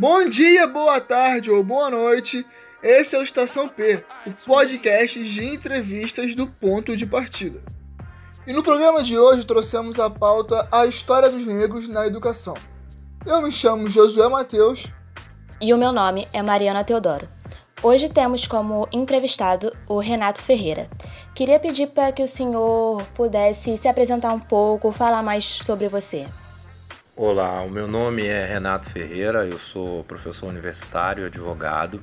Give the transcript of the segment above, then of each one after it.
Bom dia, boa tarde ou boa noite. Esse é o Estação P, o podcast de entrevistas do ponto de partida. E no programa de hoje trouxemos a pauta A História dos Negros na Educação. Eu me chamo Josué Mateus. E o meu nome é Mariana Teodoro. Hoje temos como entrevistado o Renato Ferreira. Queria pedir para que o senhor pudesse se apresentar um pouco, falar mais sobre você. Olá, o meu nome é Renato Ferreira, eu sou professor universitário, advogado,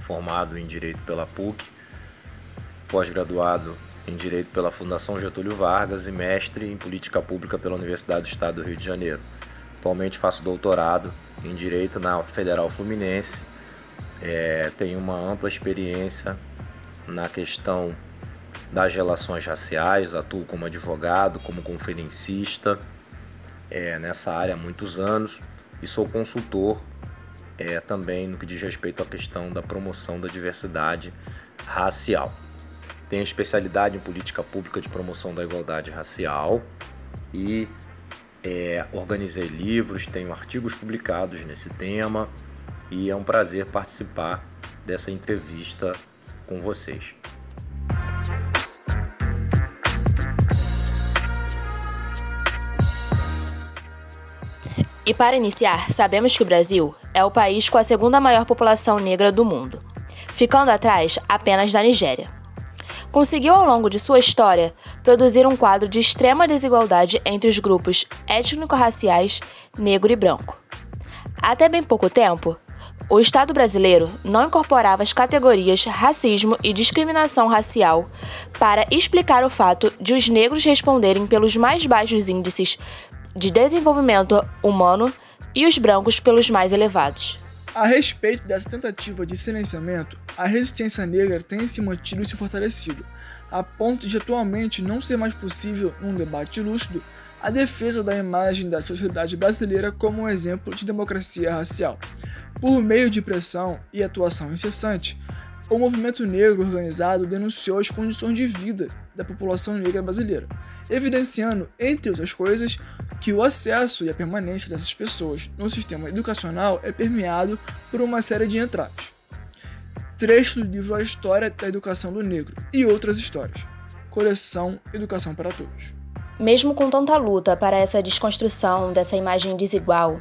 formado em Direito pela PUC, pós-graduado em Direito pela Fundação Getúlio Vargas e mestre em Política Pública pela Universidade do Estado do Rio de Janeiro. Atualmente faço doutorado em Direito na Federal Fluminense, é, tenho uma ampla experiência na questão das relações raciais, atuo como advogado, como conferencista, é, nessa área há muitos anos e sou consultor é, também no que diz respeito à questão da promoção da diversidade racial. Tenho especialidade em política pública de promoção da igualdade racial e é, organizei livros, tenho artigos publicados nesse tema e é um prazer participar dessa entrevista com vocês. E para iniciar, sabemos que o Brasil é o país com a segunda maior população negra do mundo, ficando atrás apenas da Nigéria. Conseguiu ao longo de sua história produzir um quadro de extrema desigualdade entre os grupos étnico-raciais negro e branco. Até bem pouco tempo, o Estado brasileiro não incorporava as categorias racismo e discriminação racial para explicar o fato de os negros responderem pelos mais baixos índices de desenvolvimento humano e os brancos pelos mais elevados. A respeito dessa tentativa de silenciamento, a resistência negra tem se mantido e se fortalecido, a ponto de atualmente não ser mais possível, num debate lúcido, a defesa da imagem da sociedade brasileira como um exemplo de democracia racial. Por meio de pressão e atuação incessante, o movimento negro organizado denunciou as condições de vida da população negra brasileira, evidenciando, entre outras coisas, que o acesso e a permanência dessas pessoas no sistema educacional é permeado por uma série de entraves. Trecho do livro A História da Educação do Negro e outras histórias. Coleção Educação para Todos. Mesmo com tanta luta para essa desconstrução dessa imagem desigual,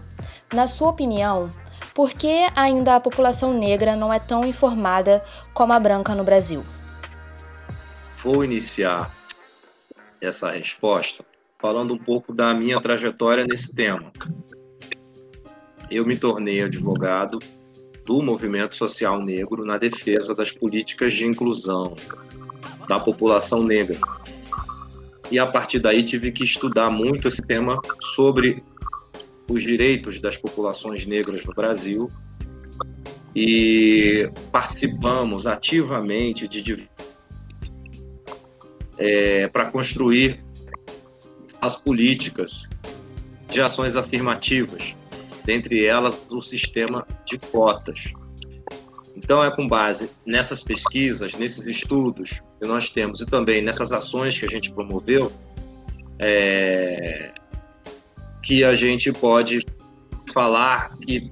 na sua opinião, por que ainda a população negra não é tão informada como a branca no Brasil? Vou iniciar essa resposta falando um pouco da minha trajetória nesse tema. Eu me tornei advogado do movimento social negro na defesa das políticas de inclusão da população negra. E a partir daí tive que estudar muito esse tema sobre os direitos das populações negras no Brasil e participamos ativamente de é, para construir as políticas de ações afirmativas, dentre elas o sistema de cotas. Então, é com base nessas pesquisas, nesses estudos que nós temos e também nessas ações que a gente promoveu, é, que a gente pode falar que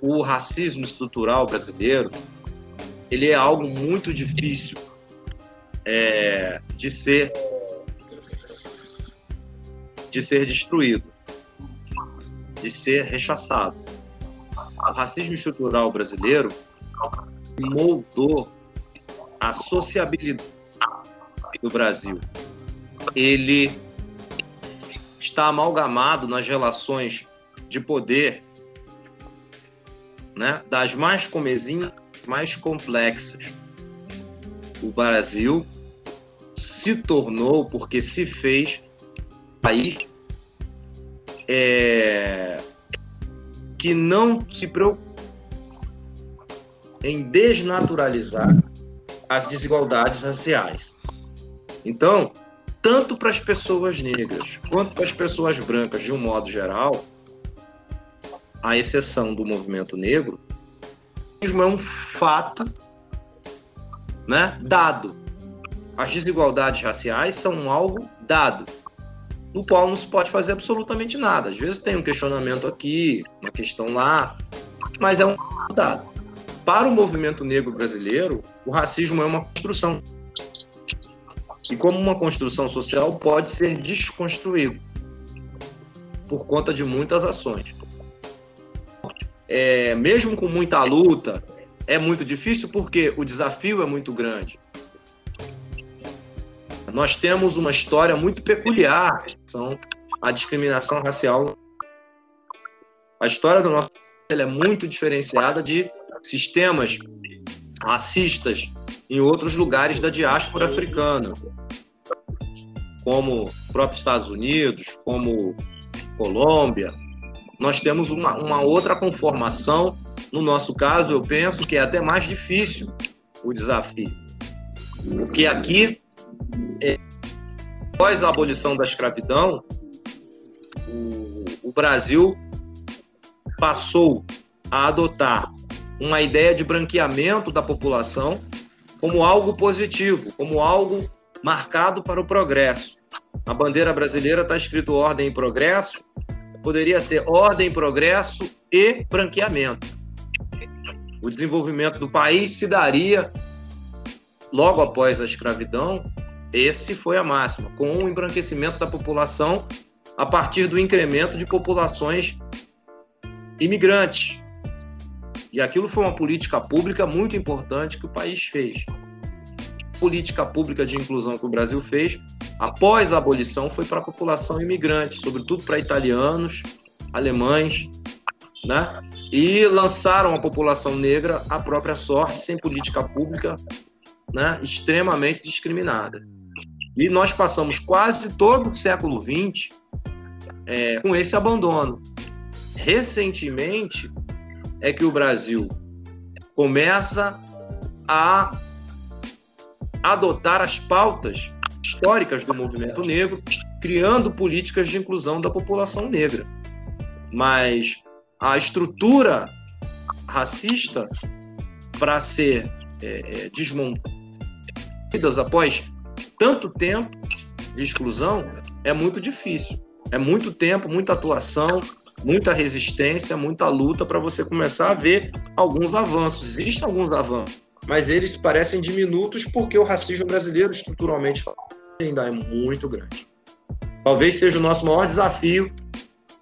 o racismo estrutural brasileiro ele é algo muito difícil é, de ser de ser destruído, de ser rechaçado. O racismo estrutural brasileiro moldou a sociabilidade do Brasil. Ele está amalgamado nas relações de poder, né, das mais comezinhas, mais complexas. O Brasil se tornou, porque se fez país é, que não se preocupa em desnaturalizar as desigualdades raciais. Então, tanto para as pessoas negras quanto para as pessoas brancas, de um modo geral, à exceção do movimento negro, é um fato né, dado. As desigualdades raciais são algo dado. no qual não se pode fazer absolutamente nada. Às vezes tem um questionamento aqui, uma questão lá, mas é um dado. Para o movimento negro brasileiro, o racismo é uma construção. E como uma construção social pode ser desconstruído por conta de muitas ações. É, mesmo com muita luta, é muito difícil porque o desafio é muito grande. Nós temos uma história muito peculiar, são a discriminação racial. A história do nosso é muito diferenciada de sistemas racistas em outros lugares da diáspora africana, como os próprios Estados Unidos, como Colômbia. Nós temos uma, uma outra conformação. No nosso caso, eu penso que é até mais difícil o desafio. Porque aqui é, após a abolição da escravidão, o, o Brasil passou a adotar uma ideia de branqueamento da população como algo positivo, como algo marcado para o progresso. Na bandeira brasileira está escrito ordem e progresso, poderia ser ordem, progresso e branqueamento. O desenvolvimento do país se daria logo após a escravidão esse foi a máxima, com o embranquecimento da população a partir do incremento de populações imigrantes. E aquilo foi uma política pública muito importante que o país fez. A política pública de inclusão que o Brasil fez após a abolição foi para a população imigrante, sobretudo para italianos, alemães, né? E lançaram a população negra à própria sorte, sem política pública, né? Extremamente discriminada. E nós passamos quase todo o século XX é, com esse abandono. Recentemente é que o Brasil começa a adotar as pautas históricas do movimento negro, criando políticas de inclusão da população negra. Mas a estrutura racista para ser é, é desmontada após tanto tempo de exclusão é muito difícil. É muito tempo, muita atuação, muita resistência, muita luta para você começar a ver alguns avanços. Existem alguns avanços, mas eles parecem diminutos porque o racismo brasileiro, estruturalmente, ainda é muito grande. Talvez seja o nosso maior desafio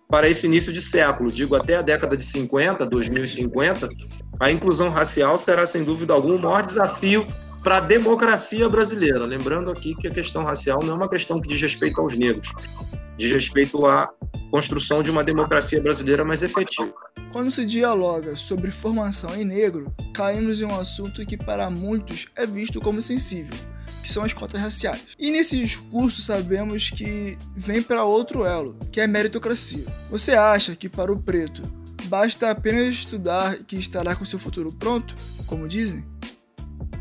para esse início de século, digo até a década de 50, 2050, a inclusão racial será sem dúvida alguma o maior desafio para a democracia brasileira. Lembrando aqui que a questão racial não é uma questão que diz respeito aos negros, diz respeito à construção de uma democracia brasileira mais efetiva. Quando se dialoga sobre formação em negro, caímos em um assunto que para muitos é visto como sensível, que são as cotas raciais. E nesse discurso sabemos que vem para outro elo, que é a meritocracia. Você acha que para o preto basta apenas estudar que estará com seu futuro pronto, como dizem?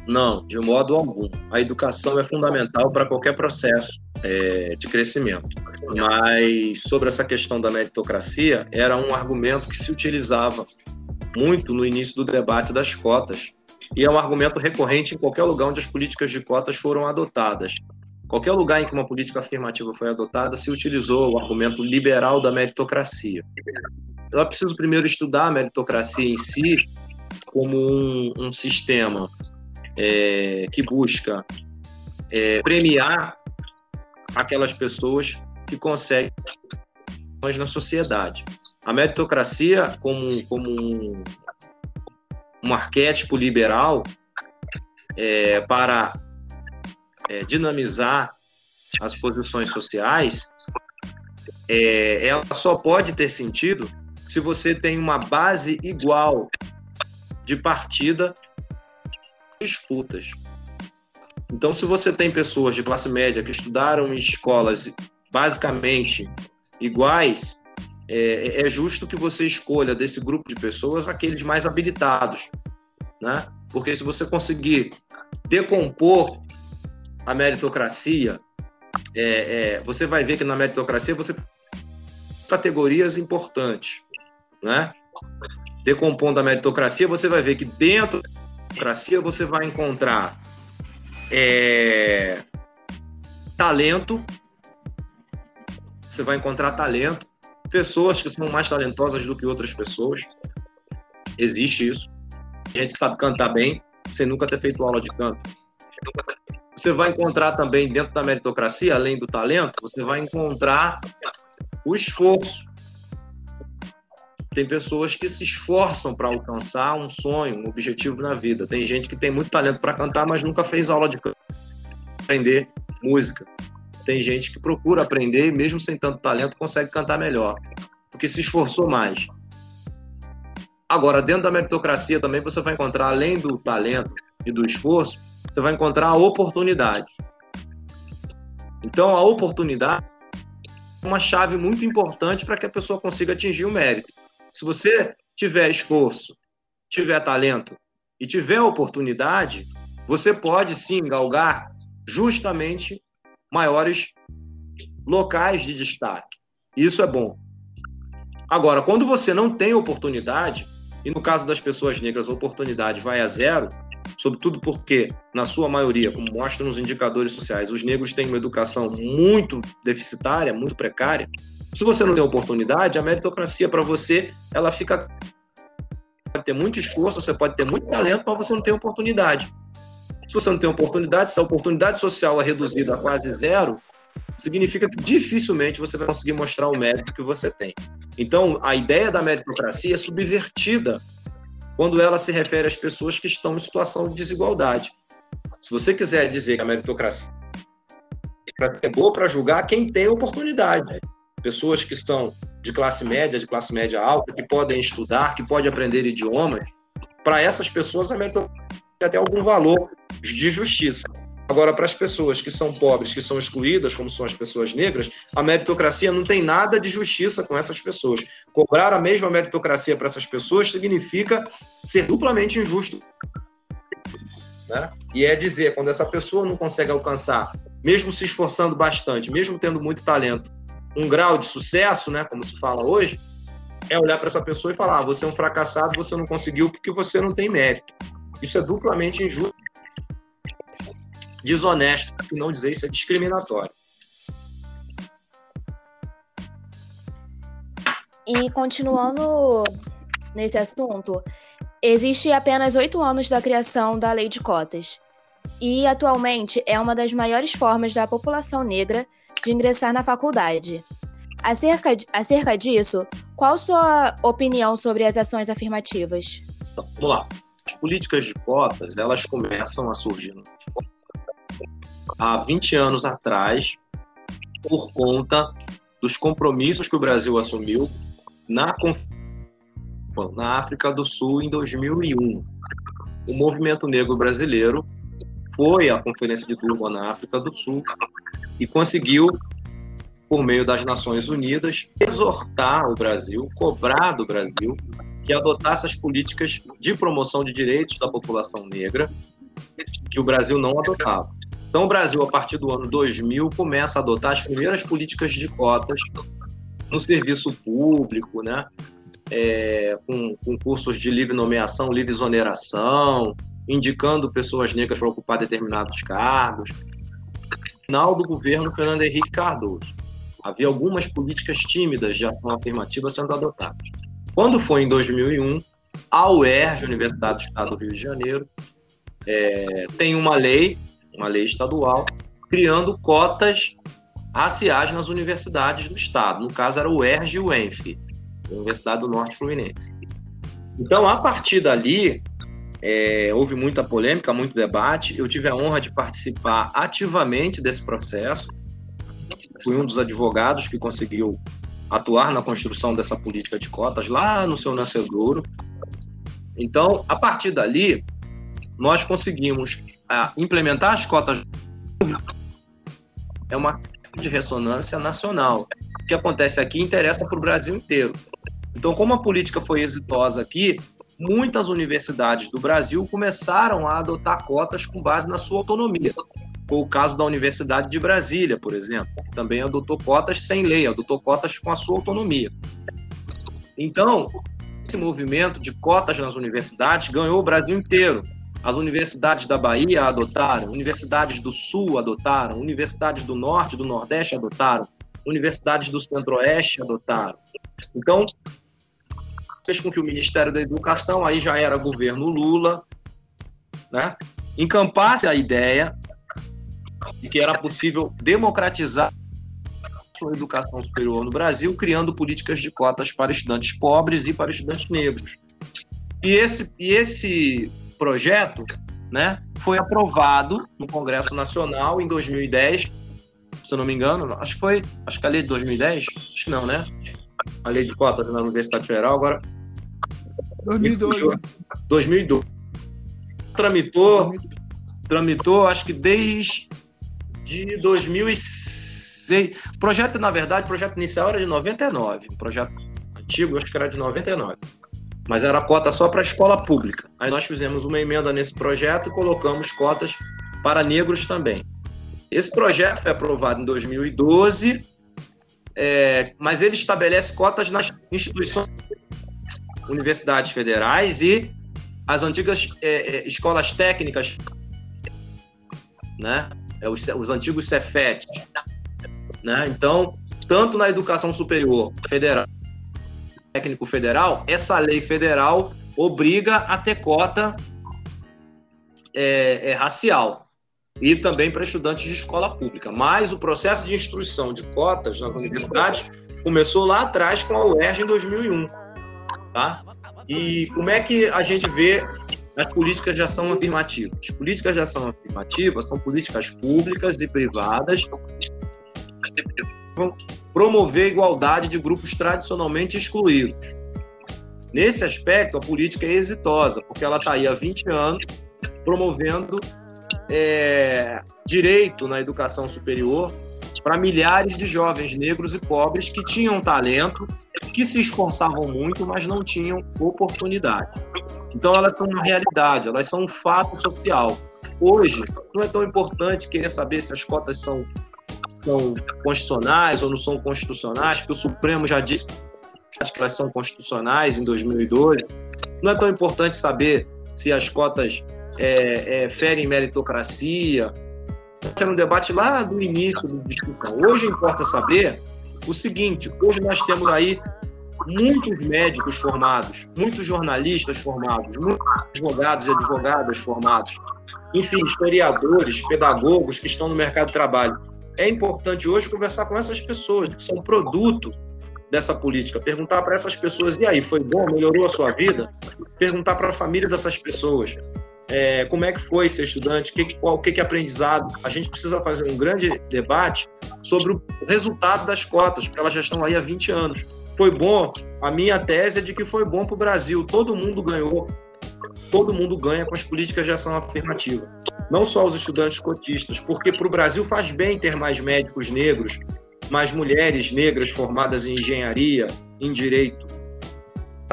Não, de modo algum. A educação é fundamental para qualquer processo é, de crescimento. Mas sobre essa questão da meritocracia, era um argumento que se utilizava muito no início do debate das cotas. E é um argumento recorrente em qualquer lugar onde as políticas de cotas foram adotadas. Qualquer lugar em que uma política afirmativa foi adotada, se utilizou o argumento liberal da meritocracia. Ela precisa primeiro estudar a meritocracia em si como um, um sistema é, que busca é, premiar aquelas pessoas que conseguem na sociedade. A meritocracia, como, como um, um arquétipo liberal é, para é, dinamizar as posições sociais, é, ela só pode ter sentido se você tem uma base igual de partida disputas. Então, se você tem pessoas de classe média que estudaram em escolas basicamente iguais, é, é, justo que você escolha desse grupo de pessoas aqueles mais habilitados, né? Porque se você conseguir decompor a meritocracia, é, é, você vai ver que na meritocracia você categorias importantes, né? Decompondo a meritocracia, você vai ver que dentro democracia você vai encontrar é, talento, você vai encontrar talento, pessoas que são mais talentosas do que outras pessoas. Existe isso. Gente que sabe cantar bem, sem nunca ter feito aula de canto. Você vai encontrar também dentro da meritocracia, além do talento, você vai encontrar o esforço. Tem pessoas que se esforçam para alcançar um sonho, um objetivo na vida. Tem gente que tem muito talento para cantar, mas nunca fez aula de canto, aprender música. Tem gente que procura aprender e, mesmo sem tanto talento, consegue cantar melhor, porque se esforçou mais. Agora, dentro da meritocracia também você vai encontrar, além do talento e do esforço, você vai encontrar a oportunidade. Então, a oportunidade é uma chave muito importante para que a pessoa consiga atingir o mérito. Se você tiver esforço, tiver talento e tiver oportunidade, você pode sim galgar justamente maiores locais de destaque. Isso é bom. Agora, quando você não tem oportunidade, e no caso das pessoas negras a oportunidade vai a zero, sobretudo porque, na sua maioria, como mostram os indicadores sociais, os negros têm uma educação muito deficitária, muito precária. Se você não tem oportunidade, a meritocracia para você, ela fica pode ter muito esforço, você pode ter muito talento, mas você não tem oportunidade. Se você não tem oportunidade, se a oportunidade social é reduzida a quase zero, significa que dificilmente você vai conseguir mostrar o mérito que você tem. Então, a ideia da meritocracia é subvertida quando ela se refere às pessoas que estão em situação de desigualdade. Se você quiser dizer que a meritocracia é boa para julgar quem tem oportunidade, pessoas que estão de classe média, de classe média alta, que podem estudar, que podem aprender idiomas, para essas pessoas a meritocracia tem até algum valor de justiça. Agora, para as pessoas que são pobres, que são excluídas, como são as pessoas negras, a meritocracia não tem nada de justiça com essas pessoas. Cobrar a mesma meritocracia para essas pessoas significa ser duplamente injusto. Né? E é dizer, quando essa pessoa não consegue alcançar, mesmo se esforçando bastante, mesmo tendo muito talento, um grau de sucesso, né, como se fala hoje, é olhar para essa pessoa e falar: ah, você é um fracassado, você não conseguiu porque você não tem mérito. Isso é duplamente injusto, desonesto, para não dizer isso é discriminatório. E continuando nesse assunto, existe apenas oito anos da criação da lei de cotas. E atualmente é uma das maiores formas da população negra de ingressar na faculdade. Acerca, acerca disso, qual sua opinião sobre as ações afirmativas? Então, vamos lá. As políticas de cotas, elas começam a surgir há 20 anos atrás por conta dos compromissos que o Brasil assumiu na, na África do Sul em 2001. O movimento negro brasileiro foi à Conferência de Durban na África do Sul e conseguiu, por meio das Nações Unidas, exortar o Brasil, cobrar do Brasil que adotasse as políticas de promoção de direitos da população negra que o Brasil não adotava. Então, o Brasil, a partir do ano 2000, começa a adotar as primeiras políticas de cotas no serviço público, né? É, com, com cursos de livre nomeação, livre exoneração, indicando pessoas negras para ocupar determinados cargos. Final do governo Fernando Henrique Cardoso, havia algumas políticas tímidas de ação afirmativa sendo adotadas. Quando foi em 2001, a UERJ, Universidade do Estado do Rio de Janeiro, é, tem uma lei, uma lei estadual, criando cotas raciais nas universidades do Estado. No caso, era o UERJ e o ENF, Universidade do Norte Fluminense. Então, a partir dali, é, houve muita polêmica, muito debate. Eu tive a honra de participar ativamente desse processo. Fui um dos advogados que conseguiu atuar na construção dessa política de cotas lá no seu nascedouro. Então, a partir dali, nós conseguimos implementar as cotas. É uma de ressonância nacional. O que acontece aqui interessa para o Brasil inteiro. Então, como a política foi exitosa aqui, muitas universidades do Brasil começaram a adotar cotas com base na sua autonomia. Foi o caso da Universidade de Brasília, por exemplo, que também adotou cotas sem lei, adotou cotas com a sua autonomia. Então, esse movimento de cotas nas universidades ganhou o Brasil inteiro. As universidades da Bahia adotaram, universidades do Sul adotaram, universidades do Norte e do Nordeste adotaram. universidades do Centro-Oeste adotaram. Então, fez com que o Ministério da Educação, aí já era governo Lula, né, encampasse a ideia de que era possível democratizar a educação superior no Brasil, criando políticas de cotas para estudantes pobres e para estudantes negros. E esse, e esse projeto né, foi aprovado no Congresso Nacional em 2010, se eu não me engano, acho que foi, acho que a lei de 2010, acho que não, né? A lei de cotas na Universidade Federal, agora 2012. 2012. Tramitou, tramitou, acho que desde de 2006. O projeto, na verdade, o projeto inicial era de 99. O projeto antigo, acho que era de 99. Mas era cota só para a escola pública. Aí nós fizemos uma emenda nesse projeto e colocamos cotas para negros também. Esse projeto foi aprovado em 2012, é, mas ele estabelece cotas nas instituições, universidades federais e as antigas é, é escolas técnicas, né? é, os, os antigos Cefetes. Né? Então, tanto na educação superior federal, técnico federal, essa lei federal obriga a ter cota é, é, racial e também para estudantes de escola pública. Mas o processo de instrução de cotas nas universidades começou lá atrás com a UERJ em 2001. Tá? E como é que a gente vê as políticas de ação afirmativa. As políticas de ação afirmativa são políticas públicas e privadas que vão promover a igualdade de grupos tradicionalmente excluídos. Nesse aspecto, a política é exitosa, porque ela está aí há 20 anos promovendo é, direito na educação superior para milhares de jovens negros e pobres que tinham talento, que se esforçavam muito, mas não tinham oportunidade. Então elas são uma realidade, elas são um fato social. Hoje, não é tão importante querer saber se as cotas são, são constitucionais ou não são constitucionais, porque o Supremo já disse que elas são constitucionais em 2012. Não é tão importante saber se as cotas é, é, ferem meritocracia. Era um debate lá do início da discussão. Hoje importa saber o seguinte: hoje nós temos aí muitos médicos formados, muitos jornalistas formados, muitos advogados e advogadas formados, enfim, historiadores, pedagogos que estão no mercado de trabalho. É importante hoje conversar com essas pessoas, que são produto dessa política, perguntar para essas pessoas, e aí, foi bom, melhorou a sua vida? Perguntar para a família dessas pessoas, é, como é que foi ser estudante, que, qual, que, que é aprendizado. A gente precisa fazer um grande debate sobre o resultado das cotas, porque elas já estão aí há 20 anos foi bom. A minha tese é de que foi bom para o Brasil. Todo mundo ganhou. Todo mundo ganha com as políticas de ação afirmativa. Não só os estudantes cotistas, porque para o Brasil faz bem ter mais médicos negros, mais mulheres negras formadas em engenharia, em direito.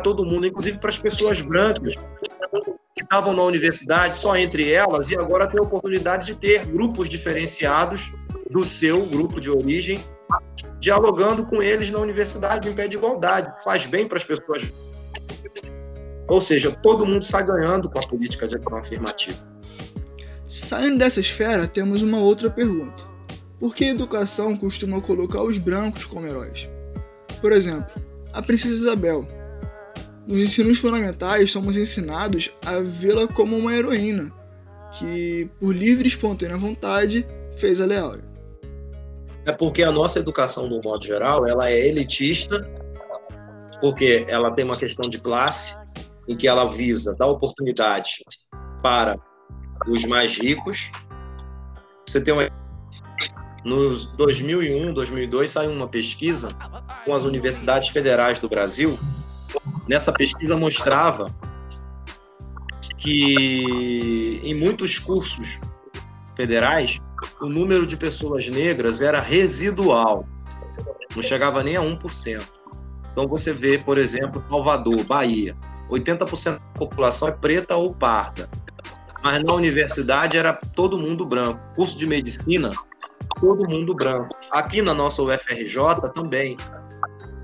Todo mundo, inclusive para as pessoas brancas que estavam na universidade só entre elas e agora tem a oportunidade de ter grupos diferenciados do seu grupo de origem dialogando com eles na universidade em pé de igualdade. Faz bem para as pessoas. Ou seja, todo mundo sai ganhando com a política de ação afirmativa. Saindo dessa esfera, temos uma outra pergunta. Por que a educação costuma colocar os brancos como heróis? Por exemplo, a Princesa Isabel. Nos ensinos fundamentais, somos ensinados a vê-la como uma heroína, que, por livre e espontânea vontade, fez a Leáurea. É porque a nossa educação, no modo geral, ela é elitista, porque ela tem uma questão de classe, em que ela visa dar oportunidade para os mais ricos. Você tem uma nos 2001, 2002 saiu uma pesquisa com as universidades federais do Brasil. Nessa pesquisa mostrava que em muitos cursos federais o número de pessoas negras era residual, não chegava nem a 1%. Então você vê, por exemplo, Salvador, Bahia, 80% da população é preta ou parda, mas na universidade era todo mundo branco. Curso de medicina, todo mundo branco. Aqui na nossa UFRJ também,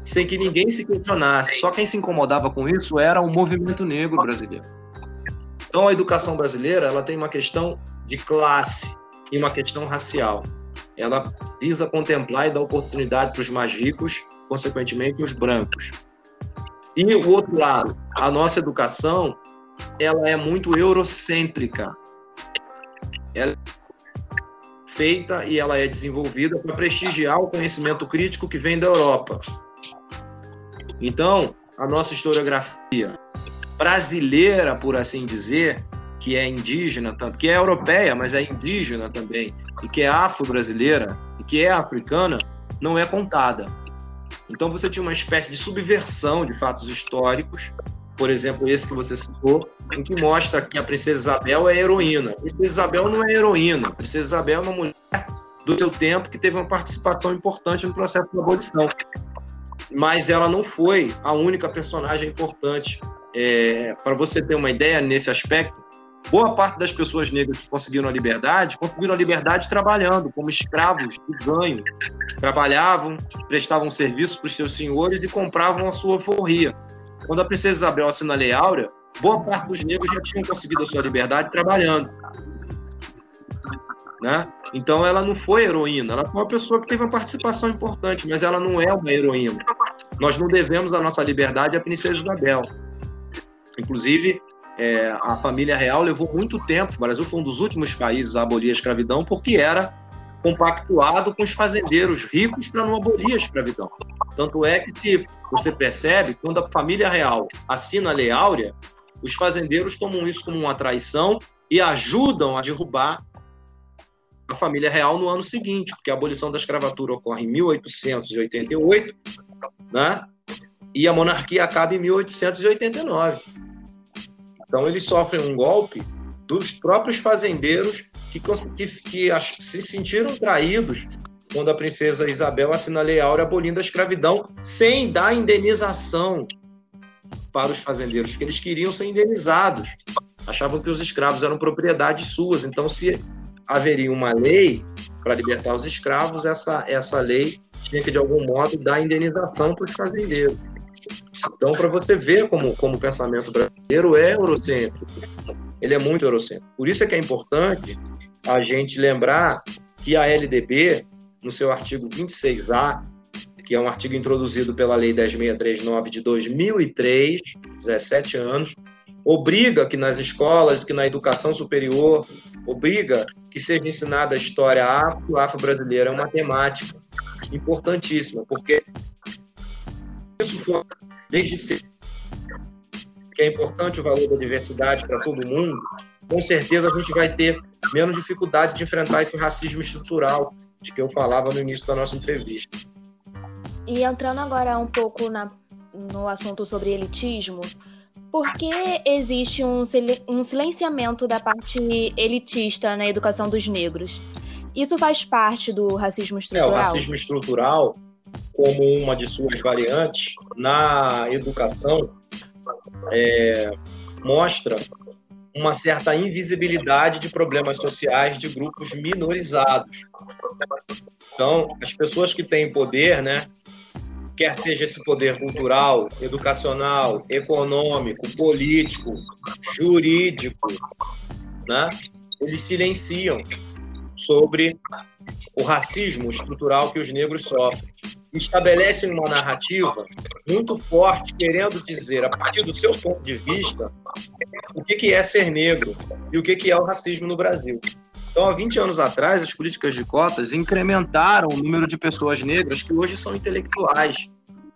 sem que ninguém se questionasse. Só quem se incomodava com isso era o movimento negro brasileiro. Então a educação brasileira ela tem uma questão de classe e uma questão racial. ela visa contemplar e dar oportunidade para os mais ricos, consequentemente os brancos. E o outro lado, a nossa educação, ela é muito eurocêntrica. Ela é feita e ela é desenvolvida para prestigiar o conhecimento crítico que vem da Europa. Então, a nossa historiografia brasileira, por assim dizer, que é indígena, que é europeia, mas é indígena também, e que é afro-brasileira, e que é africana, não é contada. Então você tinha uma espécie de subversão de fatos históricos, por exemplo, esse que você citou, em que mostra que a princesa Isabel é heroína. A princesa Isabel não é heroína. A princesa Isabel é uma mulher do seu tempo que teve uma participação importante no processo de abolição. Mas ela não foi a única personagem importante. É, Para você ter uma ideia nesse aspecto, boa parte das pessoas negras que conseguiram a liberdade conseguiram a liberdade trabalhando como escravos de ganho. Trabalhavam, prestavam serviço para os seus senhores e compravam a sua forria. Quando a princesa Isabel assina a Lei Áurea, boa parte dos negros já tinham conseguido a sua liberdade trabalhando. Né? Então ela não foi heroína, ela foi uma pessoa que teve uma participação importante, mas ela não é uma heroína. Nós não devemos a nossa liberdade à princesa Isabel. Inclusive, é, a família real levou muito tempo. O Brasil foi um dos últimos países a abolir a escravidão porque era compactuado com os fazendeiros ricos para não abolir a escravidão. Tanto é que, você percebe, quando a família real assina a Lei Áurea, os fazendeiros tomam isso como uma traição e ajudam a derrubar a família real no ano seguinte, porque a abolição da escravatura ocorre em 1888, né? E a monarquia acaba em 1889. Então eles sofrem um golpe dos próprios fazendeiros que, que, que se sentiram traídos quando a princesa Isabel assina a Lei Áurea abolindo a escravidão sem dar indenização para os fazendeiros, que eles queriam ser indenizados. Achavam que os escravos eram propriedades suas. Então, se haveria uma lei para libertar os escravos, essa, essa lei tinha que, de algum modo, dar indenização para os fazendeiros. Então, para você ver como, como o pensamento brasileiro é eurocêntrico, ele é muito eurocêntrico. Por isso é que é importante a gente lembrar que a LDB, no seu artigo 26A, que é um artigo introduzido pela Lei 10639 de 2003, 17 anos, obriga que nas escolas, que na educação superior, obriga que seja ensinada a história afro-brasileira, é uma temática importantíssima, porque isso foi desde cedo, que é importante o valor da diversidade para todo mundo, com certeza a gente vai ter menos dificuldade de enfrentar esse racismo estrutural de que eu falava no início da nossa entrevista. E entrando agora um pouco na, no assunto sobre elitismo, por que existe um, um silenciamento da parte elitista na educação dos negros? Isso faz parte do racismo estrutural? É, o racismo estrutural como uma de suas variantes na educação é, mostra uma certa invisibilidade de problemas sociais de grupos minorizados. Então, as pessoas que têm poder, né, quer seja esse poder cultural, educacional, econômico, político, jurídico, né, eles silenciam sobre o racismo estrutural que os negros sofrem estabelecem uma narrativa muito forte, querendo dizer, a partir do seu ponto de vista, o que é ser negro e o que é o racismo no Brasil. Então, há 20 anos atrás, as políticas de cotas incrementaram o número de pessoas negras que hoje são intelectuais.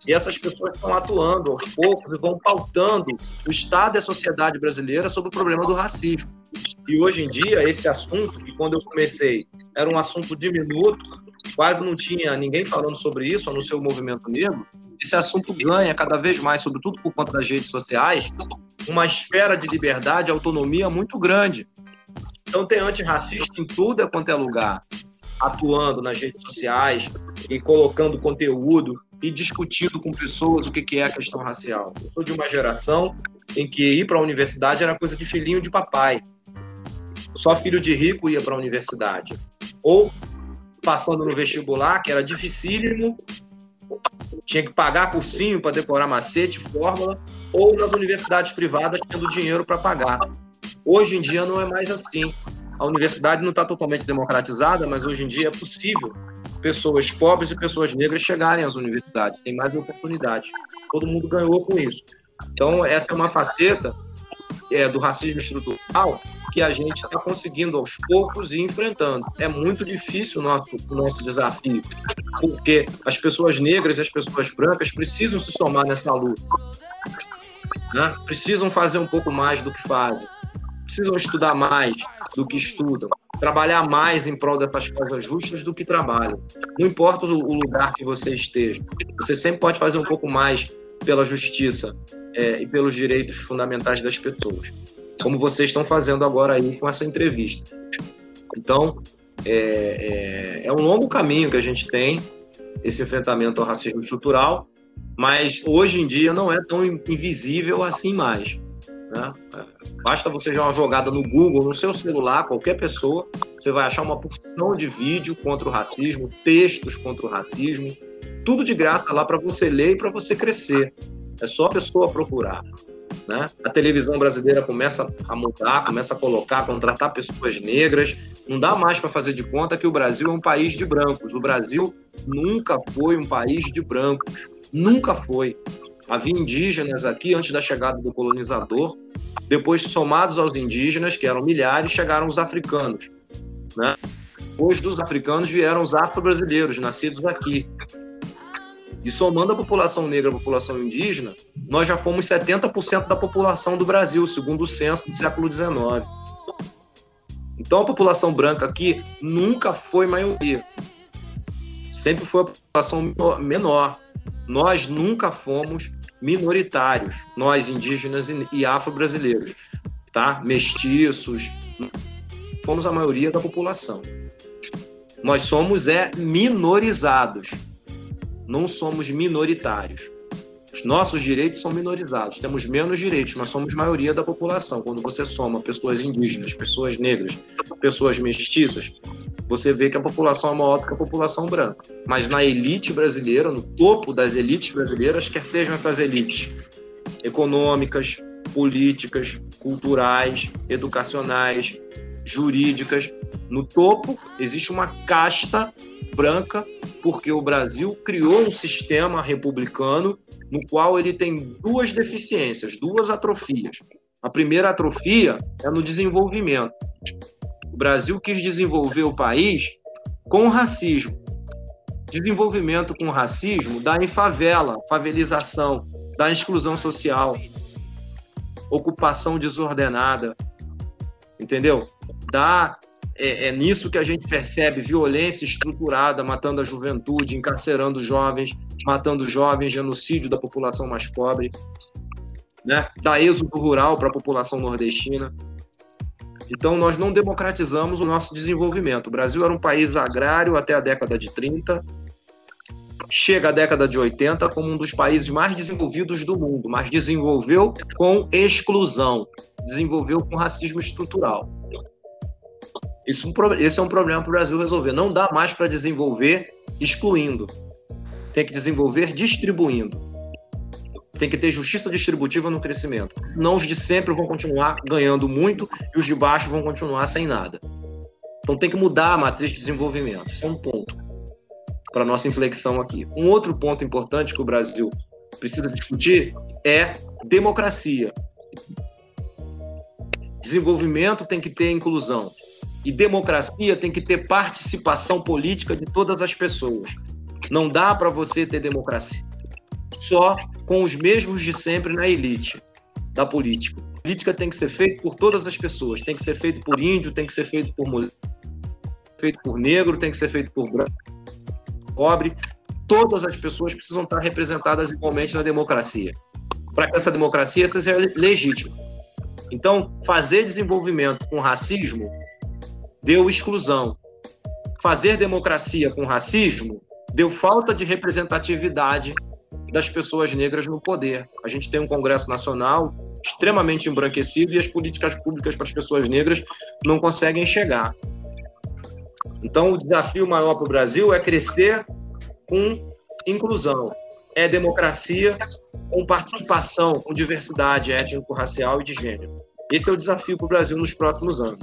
E essas pessoas estão atuando aos poucos e vão pautando o Estado e a sociedade brasileira sobre o problema do racismo. E hoje em dia, esse assunto, que quando eu comecei era um assunto diminuto, quase não tinha ninguém falando sobre isso, a não ser o movimento negro, esse assunto ganha cada vez mais, sobretudo por conta das redes sociais, uma esfera de liberdade autonomia muito grande. Então tem antirracista em tudo quanto é lugar, atuando nas redes sociais e colocando conteúdo e discutindo com pessoas o que é a questão racial. Eu sou de uma geração em que ir para a universidade era coisa de filhinho de papai. Só filho de rico ia para a universidade. Ou passando no vestibular, que era dificílimo, tinha que pagar cursinho para decorar macete, fórmula, ou nas universidades privadas tendo dinheiro para pagar. Hoje em dia não é mais assim. a universidade não está totalmente democratizada, mas hoje em dia é possível pessoas pobres e pessoas negras chegarem às universidades, tem mais oportunidades. Todo mundo ganhou com isso. Então, essa é uma faceta é, do racismo estrutural que a gente está conseguindo aos poucos ir enfrentando. É muito difícil o nosso, nosso desafio, porque as pessoas negras e as pessoas brancas precisam se somar nessa luta. Né? Precisam fazer um pouco mais do que fazem. Precisam estudar mais do que estudam. Trabalhar mais em prol dessas causas justas do que trabalham. Não importa o lugar que você esteja, você sempre pode fazer um pouco mais pela justiça é, e pelos direitos fundamentais das pessoas, como vocês estão fazendo agora aí com essa entrevista. Então, é, é, é um longo caminho que a gente tem, esse enfrentamento ao racismo estrutural, mas hoje em dia não é tão invisível assim mais. Né? Basta você dar uma jogada no Google, no seu celular, qualquer pessoa, você vai achar uma porção de vídeo contra o racismo, textos contra o racismo, tudo de graça lá para você ler e para você crescer. É só a pessoa procurar. Né? A televisão brasileira começa a mudar, começa a colocar, contratar pessoas negras. Não dá mais para fazer de conta que o Brasil é um país de brancos. O Brasil nunca foi um país de brancos. Nunca foi. Havia indígenas aqui antes da chegada do colonizador. Depois, somados aos indígenas, que eram milhares, chegaram os africanos. Né? Depois dos africanos vieram os afro-brasileiros, nascidos aqui. E somando a população negra à população indígena, nós já fomos 70% da população do Brasil, segundo o censo do século XIX. Então a população branca aqui nunca foi maioria. Sempre foi a população menor. Nós nunca fomos minoritários, nós indígenas e afro-brasileiros, tá? Mestiços, fomos a maioria da população. Nós somos é minorizados não somos minoritários. Os nossos direitos são minorizados, temos menos direitos, mas somos maioria da população. Quando você soma pessoas indígenas, pessoas negras, pessoas mestiças, você vê que a população é maior do que a população branca. Mas na elite brasileira, no topo das elites brasileiras, quer sejam essas elites econômicas, políticas, culturais, educacionais, jurídicas, no topo existe uma casta branca porque o Brasil criou um sistema republicano no qual ele tem duas deficiências, duas atrofias. A primeira atrofia é no desenvolvimento. O Brasil quis desenvolver o país com racismo. Desenvolvimento com racismo dá em favela, favelização, dá exclusão social, ocupação desordenada, entendeu? Dá é, é, nisso que a gente percebe violência estruturada, matando a juventude, encarcerando jovens, matando jovens, genocídio da população mais pobre, né? da êxodo rural para a população nordestina. Então, nós não democratizamos o nosso desenvolvimento. O Brasil era um país agrário até a década de 30, chega à década de 80 como um dos países mais desenvolvidos do mundo, mas desenvolveu com exclusão, desenvolveu com racismo estrutural. Isso, esse é um problema para o Brasil resolver. Não dá mais para desenvolver excluindo. Tem que desenvolver distribuindo. Tem que ter justiça distributiva no crescimento. Não os de sempre vão continuar ganhando muito e os de baixo vão continuar sem nada. Então tem que mudar a matriz de desenvolvimento. Isso é um ponto para nossa inflexão aqui. Um outro ponto importante que o Brasil precisa discutir é democracia. Desenvolvimento tem que ter inclusão. E democracia tem que ter participação política de todas as pessoas. Não dá para você ter democracia só com os mesmos de sempre na elite da política. A política tem que ser feita por todas as pessoas. Tem que ser feito por índio, tem que ser feito por mulher, feito por negro, tem que ser feito por branco, pobre. Todas as pessoas precisam estar representadas igualmente na democracia. Para que essa democracia seja legítima. Então, fazer desenvolvimento com racismo deu exclusão. Fazer democracia com racismo deu falta de representatividade das pessoas negras no poder. A gente tem um Congresso Nacional extremamente embranquecido e as políticas públicas para as pessoas negras não conseguem chegar. Então, o desafio maior para o Brasil é crescer com inclusão, é democracia com participação, com diversidade étnico-racial e de gênero. Esse é o desafio para o Brasil nos próximos anos.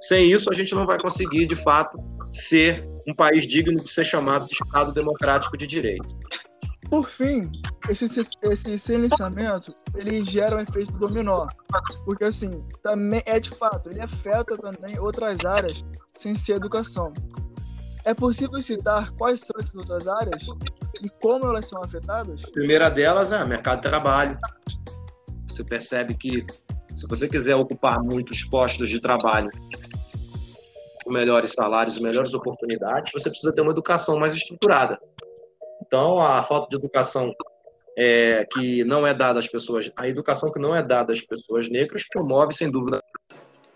Sem isso, a gente não vai conseguir, de fato, ser um país digno de ser chamado de Estado democrático de direito. Por fim, esse, esse silenciamento ele gera um efeito dominó, porque assim também é de fato ele afeta também outras áreas sem ser educação. É possível citar quais são essas outras áreas e como elas são afetadas? A primeira delas é o mercado de trabalho. Você percebe que se você quiser ocupar muitos postos de trabalho com melhores salários, melhores oportunidades, você precisa ter uma educação mais estruturada. Então, a falta de educação é, que não é dada às pessoas, a educação que não é dada às pessoas negras promove, sem dúvida,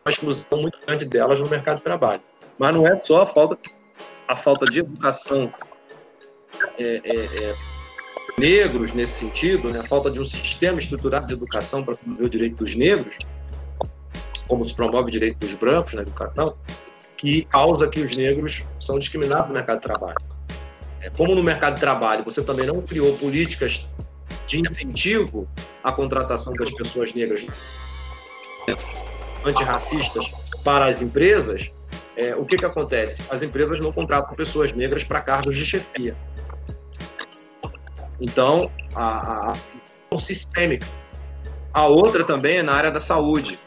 uma exclusão muito grande delas no mercado de trabalho. Mas não é só a falta, a falta de educação é, é, é negros nesse sentido, né? a falta de um sistema estruturado de educação para promover o direito dos negros, como se promove o direito dos brancos na educação, que causa que os negros são discriminados no mercado de trabalho. É, como no mercado de trabalho você também não criou políticas de incentivo à contratação das pessoas negras antirracistas para as empresas, é, o que, que acontece? As empresas não contratam pessoas negras para cargos de chefia. Então, a, a, a sistêmica. A outra também é na área da saúde.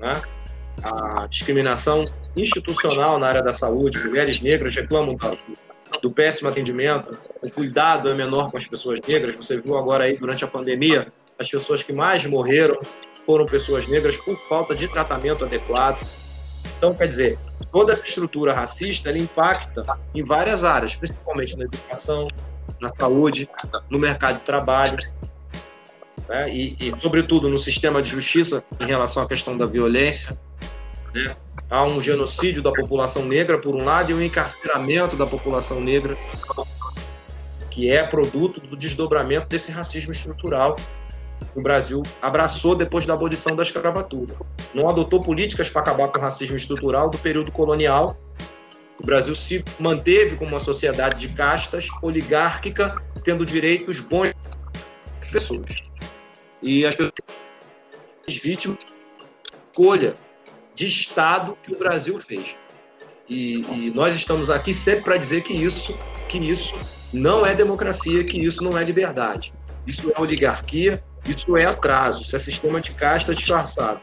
Né? A discriminação institucional na área da saúde. Mulheres negras reclamam da, do péssimo atendimento, o cuidado é menor com as pessoas negras. Você viu agora aí durante a pandemia, as pessoas que mais morreram foram pessoas negras por falta de tratamento adequado. Então, quer dizer, toda essa estrutura racista ela impacta em várias áreas, principalmente na educação, na saúde, no mercado de trabalho, né? e, e, sobretudo, no sistema de justiça em relação à questão da violência. Né? Há um genocídio da população negra, por um lado, e um encarceramento da população negra, que é produto do desdobramento desse racismo estrutural que o Brasil abraçou depois da abolição da escravatura. Não adotou políticas para acabar com o racismo estrutural do período colonial. O Brasil se manteve como uma sociedade de castas, oligárquica, tendo direitos bons das pessoas. E as pessoas vítimas escolha de Estado que o Brasil fez. E, e nós estamos aqui sempre para dizer que isso, que isso não é democracia, que isso não é liberdade. Isso é oligarquia, isso é atraso, isso é sistema de casta disfarçado.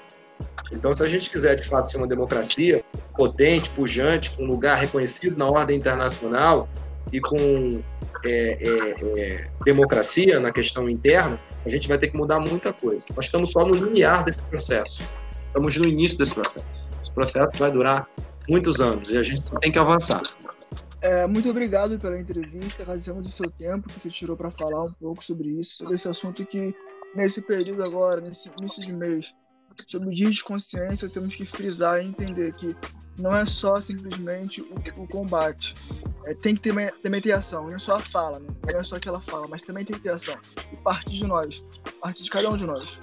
Então, se a gente quiser de fato ser uma democracia potente, pujante, com lugar reconhecido na ordem internacional e com é, é, é, democracia na questão interna, a gente vai ter que mudar muita coisa. Nós estamos só no limiar desse processo. Estamos no início desse processo. Esse processo vai durar muitos anos e a gente tem que avançar. É, muito obrigado pela entrevista, agradecemos o seu tempo que você tirou para falar um pouco sobre isso, sobre esse assunto que, nesse período agora, nesse início de mês, sobre o dia de consciência, temos que frisar e entender que não é só simplesmente o, o combate. É, tem que ter, também ter ação, não é só a fala, né? não é só aquela fala, mas também tem que ter ação. E parte de nós, parte de cada um de nós.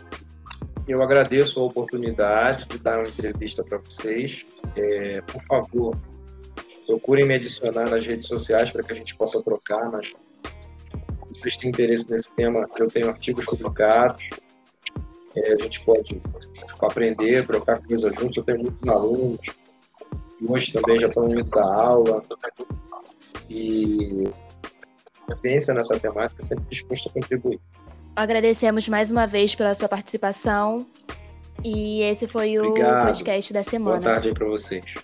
Eu agradeço a oportunidade de dar uma entrevista para vocês. É, por favor, procurem me adicionar nas redes sociais para que a gente possa trocar. Nas... Se vocês têm interesse nesse tema, eu tenho artigos publicados. É, a gente pode aprender, trocar coisas juntos. Eu tenho muitos alunos. Hoje também já estão indo da aula. E pensa nessa temática, sempre disposto a contribuir. Agradecemos mais uma vez pela sua participação. E esse foi o Obrigado. podcast da semana. Boa tarde aí para vocês.